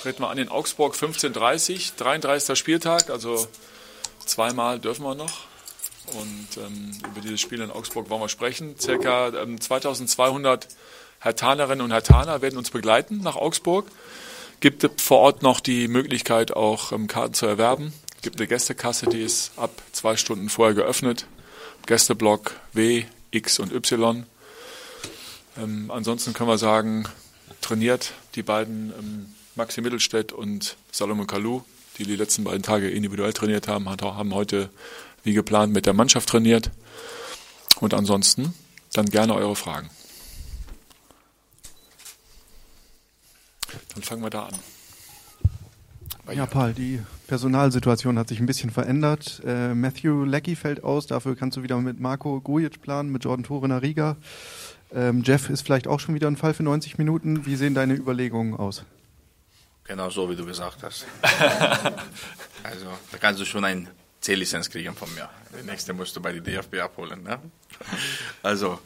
treten wir an in Augsburg 15.30 33. Spieltag, also zweimal dürfen wir noch. Und ähm, über dieses Spiel in Augsburg wollen wir sprechen. Circa ähm, 2200 Hertanerinnen und Hertaner werden uns begleiten nach Augsburg. Gibt vor Ort noch die Möglichkeit, auch ähm, Karten zu erwerben. Gibt eine Gästekasse, die ist ab zwei Stunden vorher geöffnet. Gästeblock W, X und Y. Ähm, ansonsten können wir sagen, trainiert die beiden ähm, Maxi Mittelstädt und Salomon Kalou, die die letzten beiden Tage individuell trainiert haben, haben heute wie geplant mit der Mannschaft trainiert. Und ansonsten dann gerne eure Fragen. Dann fangen wir da an. Ja, Paul, die Personalsituation hat sich ein bisschen verändert. Äh, Matthew Leckie fällt aus, dafür kannst du wieder mit Marco Gujic planen, mit Jordan Tore der Riga. Ähm, Jeff ist vielleicht auch schon wieder ein Fall für 90 Minuten. Wie sehen deine Überlegungen aus? Genau so, wie du gesagt hast. also, da kannst du schon ein C-Lizenz kriegen von mir. Die nächste musst du bei der DFB abholen. Ne? Also,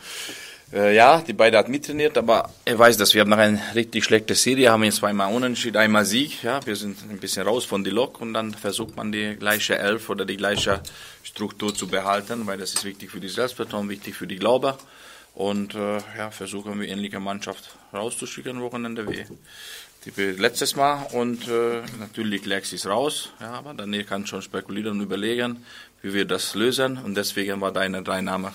äh, ja, die beiden hat mittrainiert, aber er weiß, dass wir nach einer richtig schlechten Serie haben jetzt zweimal Unentschieden, einmal Sieg. Ja, wir sind ein bisschen raus von die Lok und dann versucht man die gleiche Elf oder die gleiche Struktur zu behalten, weil das ist wichtig für die Selbstvertrauen, wichtig für die Glaube. Und äh, ja, versuchen wir ähnliche Mannschaft rauszuschicken Wochenende wie die letztes Mal. Und äh, natürlich Lex ist raus, ja, aber dann kann schon spekulieren und überlegen, wie wir das lösen. Und deswegen war deine drei Namen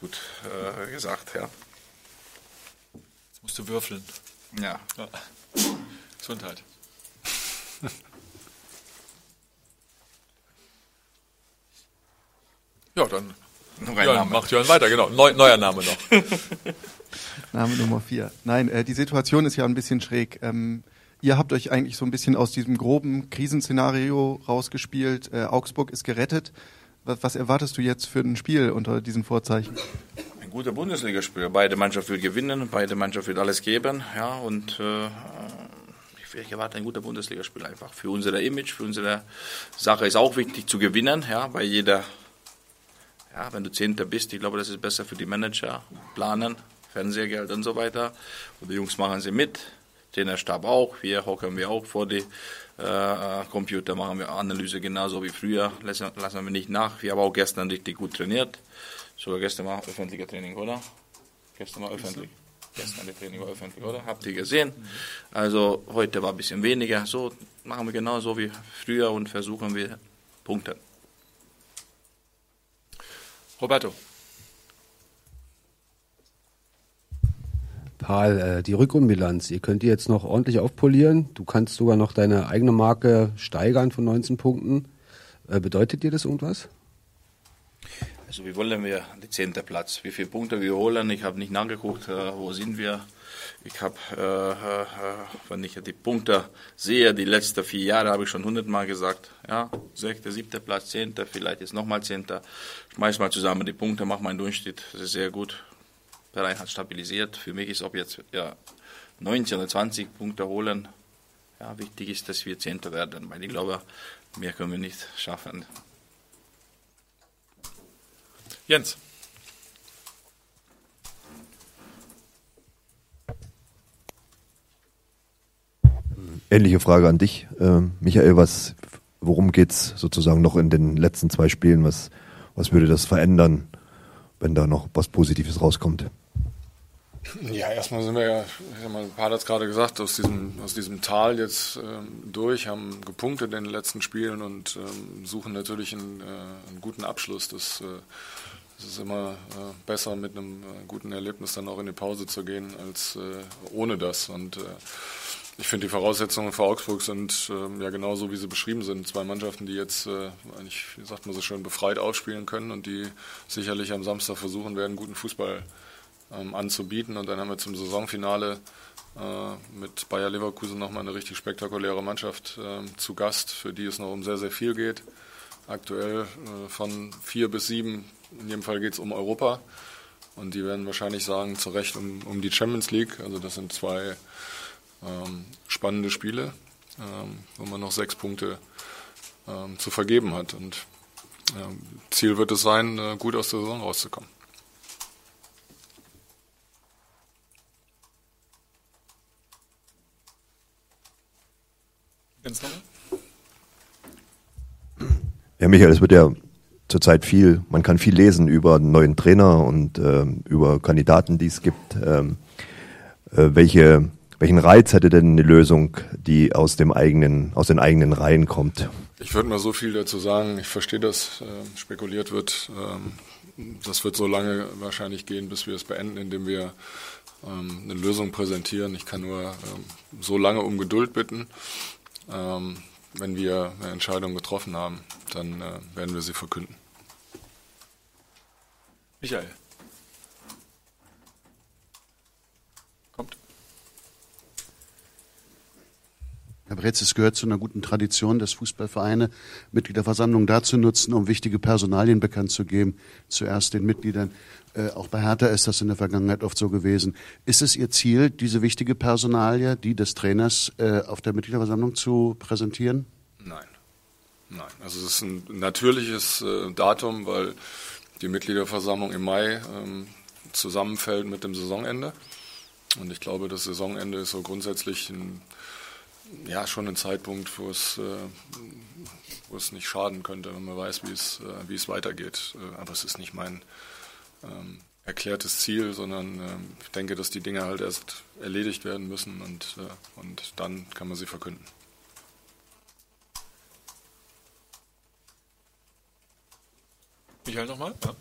gut äh, gesagt, ja. Jetzt musst du würfeln. Ja. ja. Gesundheit. ja, dann ja, macht Jörn weiter, genau. Neu, neuer Name noch. Name Nummer vier. Nein, äh, die Situation ist ja ein bisschen schräg. Ähm, ihr habt euch eigentlich so ein bisschen aus diesem groben Krisenszenario rausgespielt. Äh, Augsburg ist gerettet. Was, was, erwartest du jetzt für ein Spiel unter diesen Vorzeichen? Ein guter Bundesligaspiel. Beide Mannschaften will gewinnen, beide Mannschaften will alles geben. Ja, und äh, ich erwarte ein guter Bundesligaspiel einfach. Für unser Image, für unsere Sache ist auch wichtig zu gewinnen, ja, weil jeder ja, wenn du Zehnter bist, ich glaube, das ist besser für die Manager, planen, Fernsehgeld und so weiter. Und die Jungs machen sie mit, Trainerstab auch, wir hocken wir auch vor die äh, Computer, machen wir Analyse genauso wie früher, lassen, lassen wir nicht nach. Wir haben auch gestern richtig gut trainiert, sogar gestern mal öffentlicher Training, oder? Gestern mal öffentlich. Gestern das Training war öffentlich, oder? Habt ihr gesehen? Also heute war ein bisschen weniger. So machen wir genauso wie früher und versuchen wir Punkte. Roberto. Paul, äh, die Rückrundenbilanz, ihr könnt die jetzt noch ordentlich aufpolieren. Du kannst sogar noch deine eigene Marke steigern von 19 Punkten. Äh, bedeutet dir das irgendwas? Also wie wollen wir den zehnten Platz? Wie viele Punkte wir holen? Ich habe nicht nachgeguckt, äh, wo sind wir. Ich habe, wenn ich die Punkte sehe, die letzten vier Jahre habe ich schon hundertmal gesagt, ja, sechster, siebter Platz, zehnter, vielleicht ist nochmal zehnter. Schmeiß mal zusammen die Punkte, mach mal einen Durchschnitt, das ist sehr gut. Verein hat stabilisiert. Für mich ist, ob jetzt ja, 19 oder 20 Punkte holen, ja, wichtig ist, dass wir Zehnter werden, weil ich glaube, mehr können wir nicht schaffen. Jens. Ähnliche Frage an dich, äh, Michael. Was, worum geht's sozusagen noch in den letzten zwei Spielen? Was, was würde das verändern, wenn da noch was Positives rauskommt? Ja, erstmal sind wir ja, ich sag mal, paar hat es gerade gesagt, aus diesem, aus diesem Tal jetzt ähm, durch, haben gepunktet in den letzten Spielen und ähm, suchen natürlich einen, äh, einen, guten Abschluss. Das, äh, das ist immer äh, besser, mit einem äh, guten Erlebnis dann auch in die Pause zu gehen, als äh, ohne das. Und äh, ich finde, die Voraussetzungen für Augsburg sind ähm, ja genauso, wie sie beschrieben sind. Zwei Mannschaften, die jetzt, äh, eigentlich, wie sagt man so schön, befreit aufspielen können und die sicherlich am Samstag versuchen werden, guten Fußball ähm, anzubieten. Und dann haben wir zum Saisonfinale äh, mit Bayer Leverkusen nochmal eine richtig spektakuläre Mannschaft äh, zu Gast, für die es noch um sehr, sehr viel geht. Aktuell äh, von vier bis sieben, in jedem Fall geht es um Europa. Und die werden wahrscheinlich sagen, zu Recht um, um die Champions League. Also das sind zwei ähm, spannende Spiele, ähm, wo man noch sechs Punkte ähm, zu vergeben hat. Und ähm, Ziel wird es sein, äh, gut aus der Saison rauszukommen. Jens nochmal? Ja, Michael, es wird ja zurzeit viel, man kann viel lesen über einen neuen Trainer und äh, über Kandidaten, die es gibt. Ähm, äh, welche, welchen Reiz hätte denn eine Lösung, die aus dem eigenen, aus den eigenen Reihen kommt? Ich würde mal so viel dazu sagen. Ich verstehe, dass äh, spekuliert wird. Ähm, das wird so lange wahrscheinlich gehen, bis wir es beenden, indem wir ähm, eine Lösung präsentieren. Ich kann nur ähm, so lange um Geduld bitten. Ähm, wenn wir eine Entscheidung getroffen haben, dann äh, werden wir sie verkünden. Michael. Herr Bretz, es gehört zu einer guten Tradition, dass Fußballvereine Mitgliederversammlungen dazu nutzen, um wichtige Personalien bekannt zu geben. Zuerst den Mitgliedern. Äh, auch bei Hertha ist das in der Vergangenheit oft so gewesen. Ist es Ihr Ziel, diese wichtige Personalie, die des Trainers, äh, auf der Mitgliederversammlung zu präsentieren? Nein. Nein. Also es ist ein natürliches äh, Datum, weil die Mitgliederversammlung im Mai ähm, zusammenfällt mit dem Saisonende. Und ich glaube, das Saisonende ist so grundsätzlich ein ja, schon ein Zeitpunkt, wo es, äh, wo es nicht schaden könnte, wenn man weiß, wie es, äh, wie es weitergeht. Äh, aber es ist nicht mein ähm, erklärtes Ziel, sondern ähm, ich denke, dass die Dinge halt erst erledigt werden müssen und, äh, und dann kann man sie verkünden. Michael nochmal? Ja.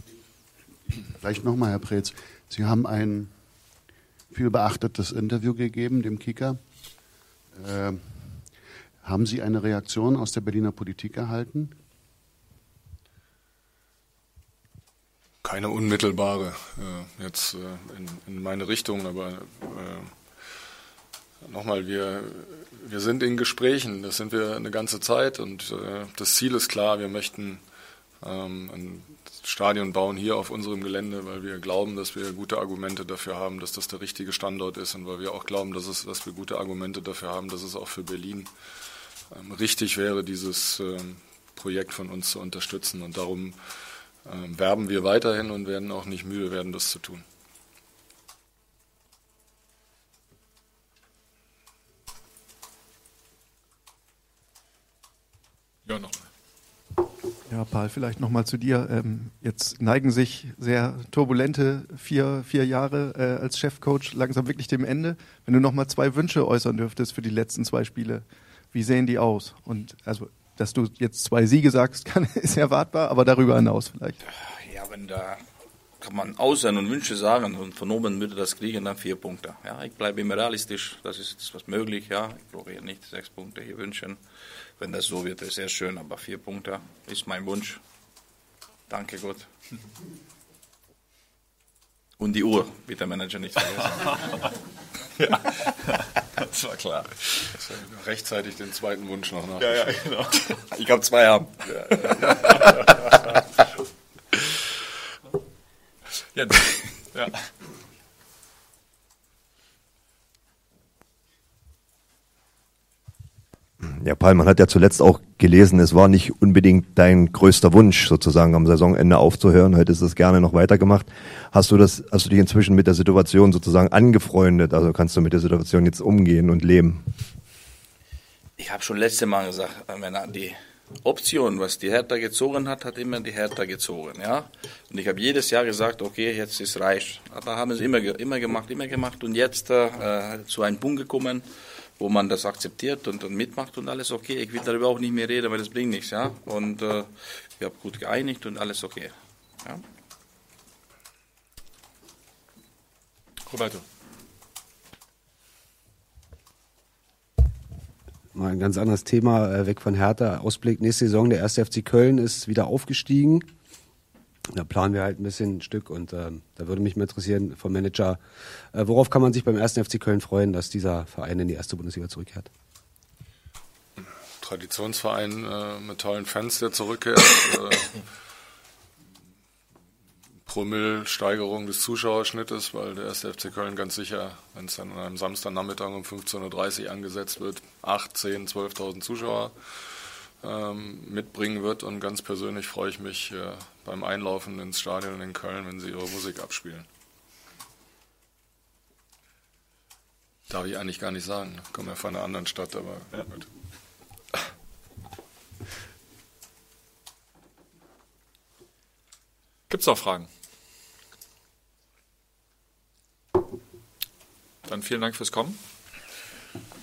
Vielleicht nochmal, Herr Preetz. Sie haben ein viel beachtetes Interview gegeben, dem Kicker. Äh, haben Sie eine Reaktion aus der Berliner Politik erhalten? Keine unmittelbare äh, jetzt äh, in, in, meine Richtung, aber äh, nochmal, wir, wir sind in Gesprächen, das sind wir eine ganze Zeit und äh, das Ziel ist klar, wir möchten ähm, ein Stadion bauen hier auf unserem Gelände, weil wir glauben, dass wir gute Argumente dafür haben, dass das der richtige Standort ist und weil wir auch glauben, dass, es, dass wir gute Argumente dafür haben, dass es auch für Berlin ähm, richtig wäre, dieses ähm, Projekt von uns zu unterstützen. Und darum ähm, werben wir weiterhin und werden auch nicht müde werden, das zu tun. Ja, nochmal. Ja, Paul, vielleicht nochmal zu dir. Ähm, jetzt neigen sich sehr turbulente vier, vier Jahre äh, als Chefcoach langsam wirklich dem Ende. Wenn du nochmal zwei Wünsche äußern dürftest für die letzten zwei Spiele, wie sehen die aus? Und also, dass du jetzt zwei Siege sagst, kann, ist erwartbar, aber darüber hinaus vielleicht. Ja, wenn da kann man Aussehen und Wünsche sagen und von oben würde das kriegen, dann vier Punkte. Ja, ich bleibe immer realistisch, das ist jetzt was möglich, ja. Ich brauche hier nicht sechs Punkte hier wünschen. Wenn das so wird, ist sehr schön, aber vier Punkte ist mein Wunsch. Danke Gott. Und die Uhr, bitte Manager nicht vergessen. ja, das war klar. Das war rechtzeitig den zweiten Wunsch noch nach. Ja, ja, genau. Ich habe zwei haben. Ja. ja. Ja, Paul, man hat ja zuletzt auch gelesen, es war nicht unbedingt dein größter Wunsch, sozusagen am Saisonende aufzuhören. Hättest du es gerne noch weitergemacht. Hast du das, hast du dich inzwischen mit der Situation sozusagen angefreundet? Also kannst du mit der Situation jetzt umgehen und leben? Ich habe schon letzte Mal gesagt, wenn die Option, was die Hertha gezogen hat, hat immer die Hertha gezogen, ja. Und ich habe jedes Jahr gesagt, okay, jetzt ist reich. Aber haben sie immer, immer gemacht, immer gemacht und jetzt äh, zu einem Punkt gekommen, wo man das akzeptiert und dann mitmacht und alles okay. Ich will darüber auch nicht mehr reden, weil das bringt nichts, ja. Und äh, wir haben gut geeinigt und alles okay. Ja. Roberto. Mal ein ganz anderes Thema, äh, weg von Hertha. Ausblick nächste Saison, der erste FC Köln ist wieder aufgestiegen. Da planen wir halt ein bisschen ein Stück und äh, da würde mich mal interessieren vom Manager, äh, worauf kann man sich beim ersten FC Köln freuen, dass dieser Verein in die erste Bundesliga zurückkehrt? Traditionsverein äh, mit tollen Fans, der zurückkehrt. äh, Promillsteigerung des Zuschauerschnittes, weil der erste FC Köln ganz sicher, wenn es dann an einem Samstagnachmittag um 15.30 Uhr angesetzt wird, 8, 10, 12.000 Zuschauer ähm, mitbringen wird. Und ganz persönlich freue ich mich äh, beim Einlaufen ins Stadion in Köln, wenn sie ihre Musik abspielen. Darf ich eigentlich gar nicht sagen. Ne? Ich komme ja von einer anderen Stadt, aber ja. gut. Gibt es noch Fragen? Dann vielen Dank fürs Kommen.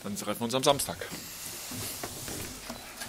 Dann treffen wir uns am Samstag.